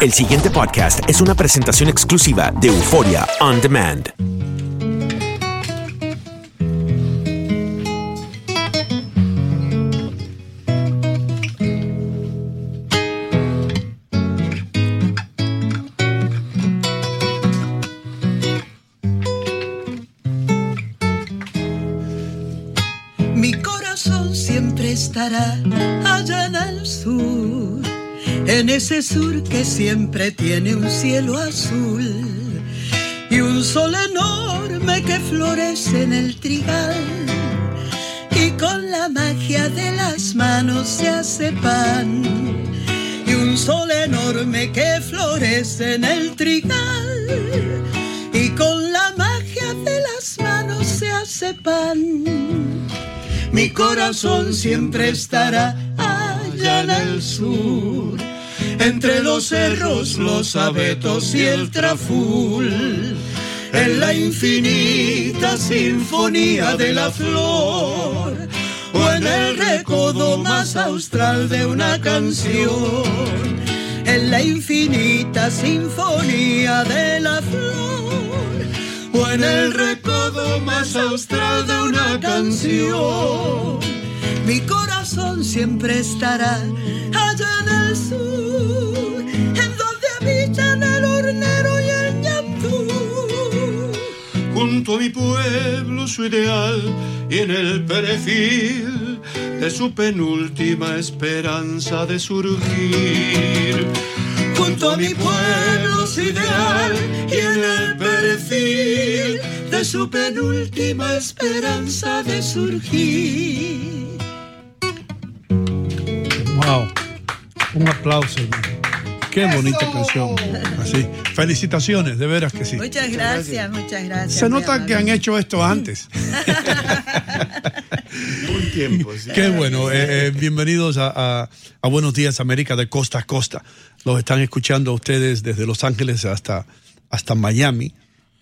El siguiente podcast es una presentación exclusiva de Euforia On Demand. Mi corazón siempre estará allá en sur, en ese sur que siempre tiene un cielo azul y un sol enorme que florece en el trigal. Y con la magia de las manos se hace pan y un sol enorme que florece en el trigal. Y con la magia de las manos se hace pan. Mi corazón siempre estará allá en el sur, entre los cerros, los abetos y el traful, en la infinita sinfonía de la flor, o en el recodo más austral de una canción, en la infinita sinfonía de la flor. O en el recodo más austral de una canción. Mi corazón siempre estará allá en el sur, en donde habitan el hornero y el ñandú. junto a mi pueblo su ideal y en el perfil de su penúltima esperanza de surgir. Junto a mi pueblo su ideal y en el perfil de su penúltima esperanza de surgir. Wow. Un aplauso. Qué bonita canción. Así. Felicitaciones, de veras que sí. Muchas gracias, muchas gracias. Se nota amable. que han hecho esto antes. Un tiempo, sí. Qué bueno. eh, eh, bienvenidos a, a- a Buenos Días América de costa a costa. Los están escuchando a ustedes desde Los Ángeles hasta, hasta Miami.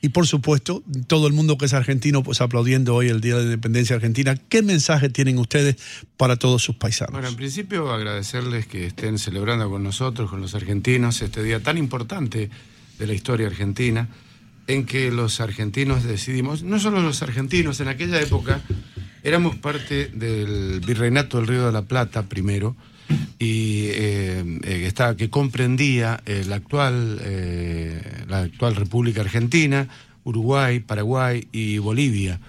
Y por supuesto, todo el mundo que es argentino, pues aplaudiendo hoy el Día de la Independencia Argentina. ¿Qué mensaje tienen ustedes para todos sus paisanos? Bueno, en principio agradecerles que estén celebrando con nosotros, con los argentinos, este día tan importante de la historia argentina, en que los argentinos decidimos, no solo los argentinos, en aquella época éramos parte del Virreinato del Río de la Plata primero, y eh, eh, estaba- que comprendía eh, la, actual, la actual República Argentina, Uruguay, Paraguay y Bolivia.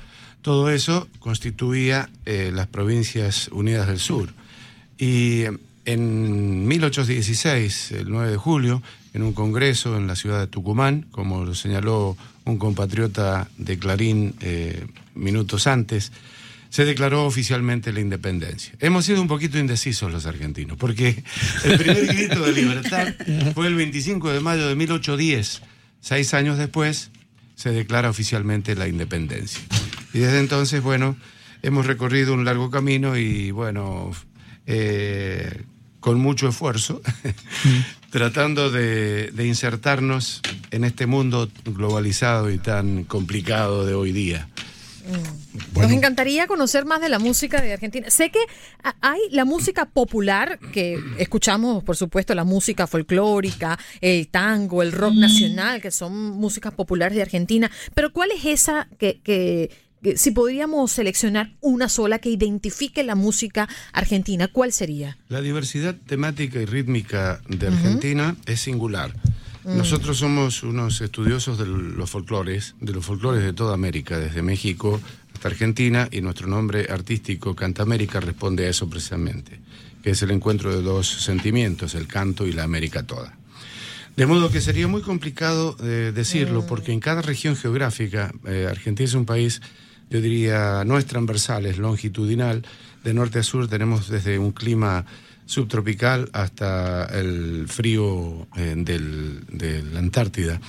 Todo eso constituía las Provincias Unidas del Sur. Y en 1816, el 9 de julio, en un congreso en la ciudad de Tucumán, como lo señaló un compatriota de Clarín minutos antes, se declaró oficialmente la independencia. Hemos sido un poquito indecisos los argentinos, porque el primer grito de libertad fue el 25 de mayo de 1810. Seis años después se declara oficialmente la independencia. Y desde entonces, bueno, hemos recorrido un largo camino y, bueno, eh, con mucho esfuerzo, tratando de, de insertarnos en este mundo globalizado y tan complicado de hoy día. Nos encantaría conocer más de la música de Argentina. Sé que hay la música popular, que escuchamos, por supuesto, la música folclórica, el tango, el rock nacional, que son músicas populares de Argentina, pero ¿cuál es esa que, que- que si podríamos seleccionar una sola que identifique la música argentina, cuál sería? La diversidad temática y rítmica de Argentina es singular. Nosotros somos unos estudiosos de los folclores, de los folclores de toda América, desde México hasta Argentina, y nuestro nombre artístico Cantamérica responde a eso precisamente, que es el encuentro de dos sentimientos, el canto y la América toda. De modo que sería muy complicado eh, decirlo, porque en cada región geográfica, eh, Argentina es un país, yo diría, no es transversal, es longitudinal. De norte a sur tenemos desde un clima subtropical hasta el frío eh, del, de la Antártida.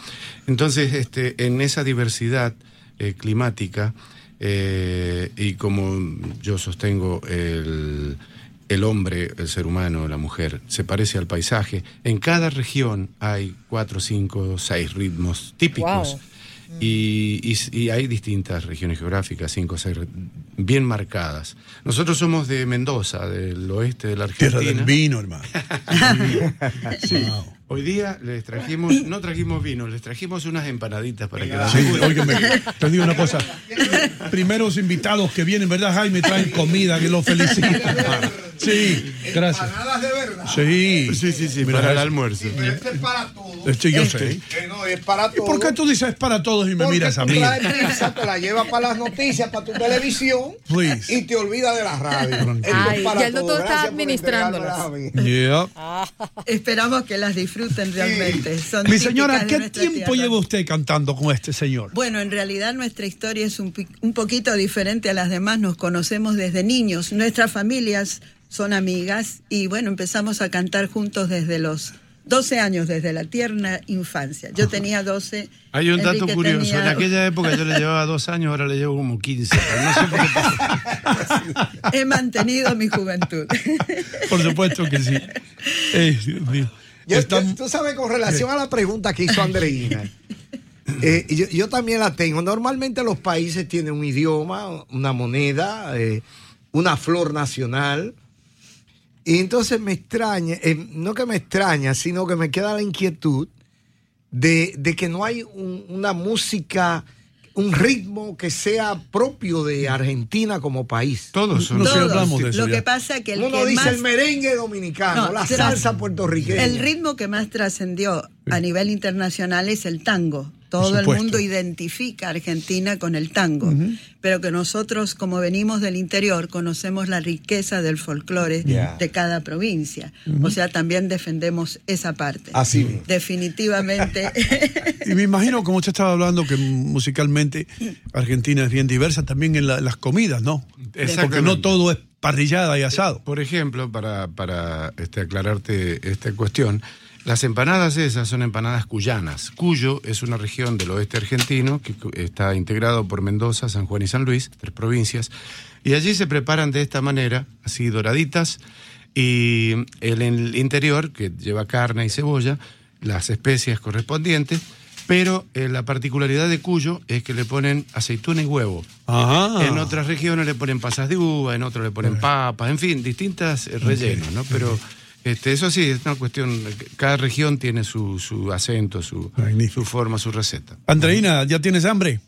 Entonces, este, en esa diversidad eh, climática, eh, y como yo sostengo el el hombre, el ser humano, la mujer, se parece al paisaje. En cada región hay cuatro, cinco, seis ritmos típicos. Y, y- y hay distintas regiones geográficas, cinco o seis, bien marcadas. Nosotros somos de Mendoza, del oeste de la Tierra Argentina. del vino, hermano. Sí. Wow. Hoy día les trajimos, no trajimos vino, les trajimos unas empanaditas para que las Sí, óigame, te digo una cosa. Primeros invitados que vienen, ¿verdad, Jaime? Traen comida, que los felicito. Sí, gracias. Empanadas de verdad. Sí. Sí, sí, sí, para el almuerzo. Pero este es para todos. Este yo Este. sé. Eh, no, es para ¿Y por qué tú dices para todos y me Porque miras a mí? pizza, te la llevas para las noticias, para tu televisión Please. y te olvidas de la radio. Es Ay, ya el doctor está administrándolas. entregármelas a mí. Yeah. Esperamos que las disfruten realmente. Son Mi señora, ¿qué tiempo tierra. lleva usted cantando con este señor? Bueno, en realidad nuestra historia es un poquito diferente a las demás. Nos conocemos desde niños. Nuestras familias son amigas y bueno, empezamos a cantar juntos desde los 12 años, desde la tierna infancia. Yo tenía 12. Hay un dato Enrique curioso. tenía- En aquella época yo le llevaba dos años, ahora le llevo como 15. pero No sé por qué. He mantenido mi juventud. Por supuesto que sí. Eh, Dios mío. Yo- Está- yo- tú sabes, con relación a la pregunta que hizo Andreina, eh, yo, yo también la tengo. Normalmente los países tienen un idioma, una moneda, eh, una flor nacional. Y entonces me extraña, eh, no que me extraña, sino que me queda la inquietud de, de que no hay un- una música, un ritmo que sea propio de Argentina como país. Todos. No Todos. hablamos de eso Lo ya. que pasa es que el Uno que dice más- el merengue dominicano, No, la salsa puertorriqueña. El ritmo que más trascendió a nivel internacional es el tango. Todo el mundo identifica a Argentina con el tango, pero que nosotros, como venimos del interior, conocemos la riqueza del folclore de cada provincia. O sea, también defendemos esa parte. Así mismo. Definitivamente. Y me imagino, como usted estaba hablando, que musicalmente Argentina es bien diversa también en la- las comidas, ¿no? Porque Exactamente. no todo es parrillada y asado. Por ejemplo, para, para este, aclararte esta cuestión, las empanadas esas son empanadas cuyanas. Cuyo es una región del oeste argentino que está integrado por Mendoza, San Juan y San Luis, tres provincias, y allí se preparan de esta manera, así doraditas, y el, el interior, que lleva carne y cebolla, las especias correspondientes, pero eh, la particularidad de Cuyo es que le ponen aceituna y huevo. Ajá. En otras regiones le ponen pasas de uva, en otras le ponen papas, en fin, distintas eh, rellenos, ¿no? Pero este, eso sí, es una cuestión, cada región tiene su, su acento, su, su forma, su receta. Andreina, ¿ya tienes hambre?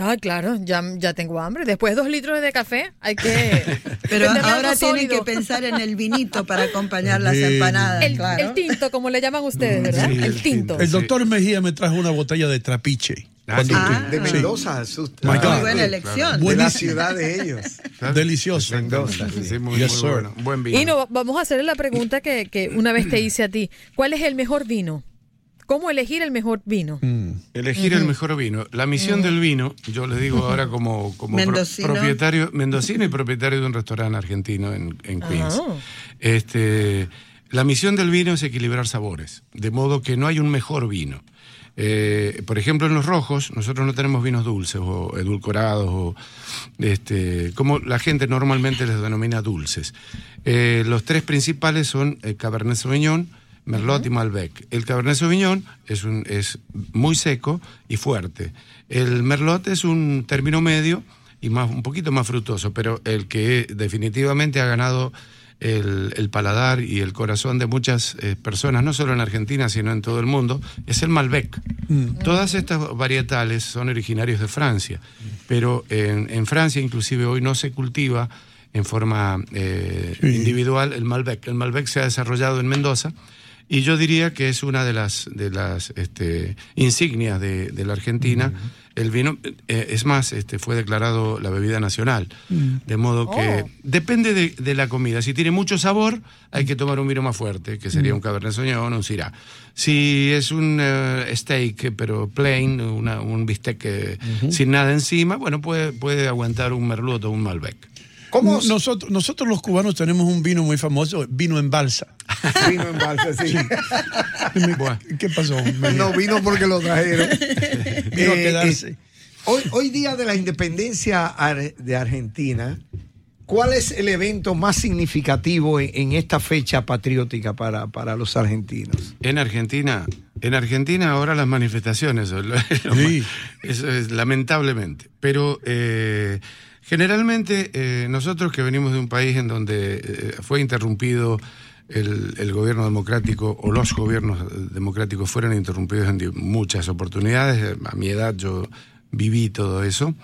Ay, claro, ya, ya tengo hambre. Después de dos litros de café, hay que. Pero ahora tienen que pensar en el vinito para acompañar las Bien. empanadas. El, claro. el tinto, como le llaman ustedes, ¿verdad? Sí, el el tinto. tinto. El doctor Mejía me trajo una botella de trapiche. Ah, sí. Ah. de. Mendoza. Muy buena elección. de la ciudad de ellos. Delicioso. Mendoza. Sí, muy, Yes, muy bueno. Buen vino. Y no, vamos a hacerle la pregunta que, que una vez te hice a ti. ¿Cuál es el mejor vino? ¿Cómo elegir el mejor vino? Mm. Elegir el mejor vino. La misión del vino, yo le digo ahora como, como pro- propietario, mendocino y propietario de un restaurante argentino en, en Queens. Ah. Este, la misión del vino es equilibrar sabores, de modo que no hay un mejor vino. Eh, por ejemplo, en los rojos, nosotros no tenemos vinos dulces o edulcorados, o este, como la gente normalmente les denomina dulces. Eh, los tres principales son eh, Cabernet Sauvignon, Merlot y Malbec. El Cabernet Sauvignon es, un, es muy seco y fuerte. El Merlot es un término medio y más, un poquito más frutoso, pero el que definitivamente ha ganado el, el paladar y el corazón de muchas eh, personas, no solo en Argentina, sino en todo el mundo, es el Malbec. Todas estas varietales son originarios de Francia, pero en, en Francia inclusive hoy no se cultiva en forma eh, Sí. individual el Malbec. El Malbec se ha desarrollado en Mendoza y yo diría que es una de las, de las este, insignias de, de la Argentina. El vino, eh, es más, este, fue declarado la bebida nacional. De modo que Oh. depende de, de la comida. Si tiene mucho sabor, hay que tomar un vino más fuerte, que sería un Cabernet Sauvignon o un Syrah. Si es un eh, steak, pero plain, una- un bistec eh, sin nada encima, bueno, puede, puede aguantar un Merlot o un Malbec. ¿Cómo Nosotros, nosotros los cubanos tenemos un vino muy famoso, vino en balsa. Vino en balsa? Sí. ¿Qué pasó? No vino porque lo trajeron. Vino a Eh, quedarse. eh, hoy, hoy día de la independencia de Argentina, ¿cuál es el evento más significativo en, en esta fecha patriótica para, para los argentinos? En Argentina, en Argentina ahora las manifestaciones, lo- lo Sí. más- eso es lamentablemente. Pero eh, generalmente eh, nosotros que venimos de un país en donde eh, fue interrumpido el, el gobierno democrático o los gobiernos democráticos fueron interrumpidos en muchas oportunidades. A mi edad yo viví todo eso.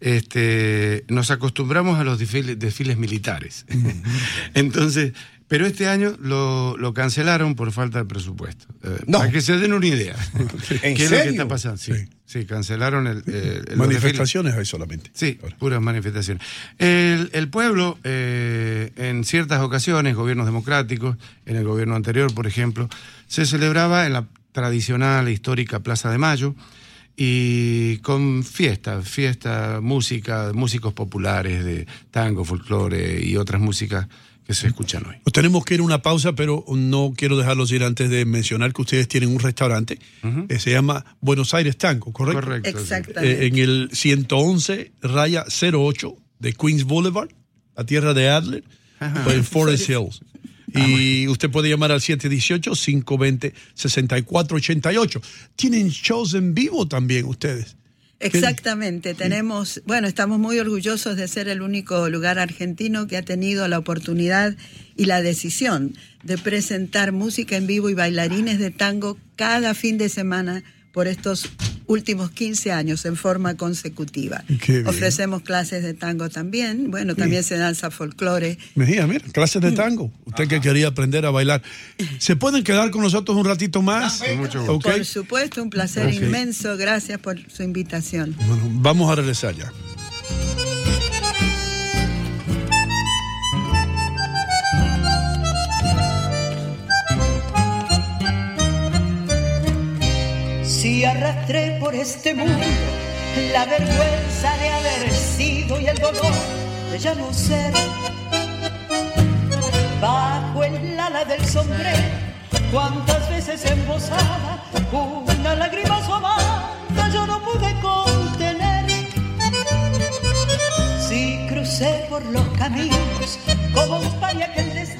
Este, nos acostumbramos a los desfiles, desfiles militares. Entonces, pero este año lo, lo cancelaron por falta de presupuesto. Eh, No. Para que se den una idea. ¿En ¿Qué es lo que está pasando? Sí, Sí. Sí, cancelaron el, eh, Manifestaciones hay solamente. Sí, Ahora. puras manifestaciones. El, el pueblo, eh, en ciertas ocasiones, gobiernos democráticos, en el gobierno anterior, por ejemplo, se celebraba en la tradicional e histórica Plaza de Mayo y con fiesta, fiesta, música, músicos populares de tango, folclore y otras músicas que se escuchan hoy. Nos tenemos que ir a una pausa, pero no quiero dejarlos ir antes de mencionar que ustedes tienen un restaurante que se llama Buenos Aires Tango, ¿correcto? Correcto. Exactamente. Eh, en el 111 raya 08 de Queens Boulevard, la tierra de Adler, en Forest Hills. Y usted puede llamar al 718-520-6488. Tienen shows en vivo también ustedes. Exactamente, tenemos, bueno, estamos muy orgullosos de ser el único lugar argentino que ha tenido la oportunidad y la decisión de presentar música en vivo y bailarines de tango cada fin de semana por estos últimos 15 años en forma consecutiva. Qué bien. Ofrecemos clases de tango también, bueno, también se danza folclore. Mejía, mira, clases de tango. Usted que quería aprender a bailar. ¿Se pueden quedar con nosotros un ratito más? Mucho gusto. Por supuesto, un placer inmenso, gracias por su invitación. Bueno, vamos a regresar ya. Si arrastré por este mundo la vergüenza de haber sido y el dolor de ya no ser. Bajo el ala del sombrero, cuántas veces embosada, una lágrima su amada yo no pude contener. Si crucé por los caminos como un paria que el destino.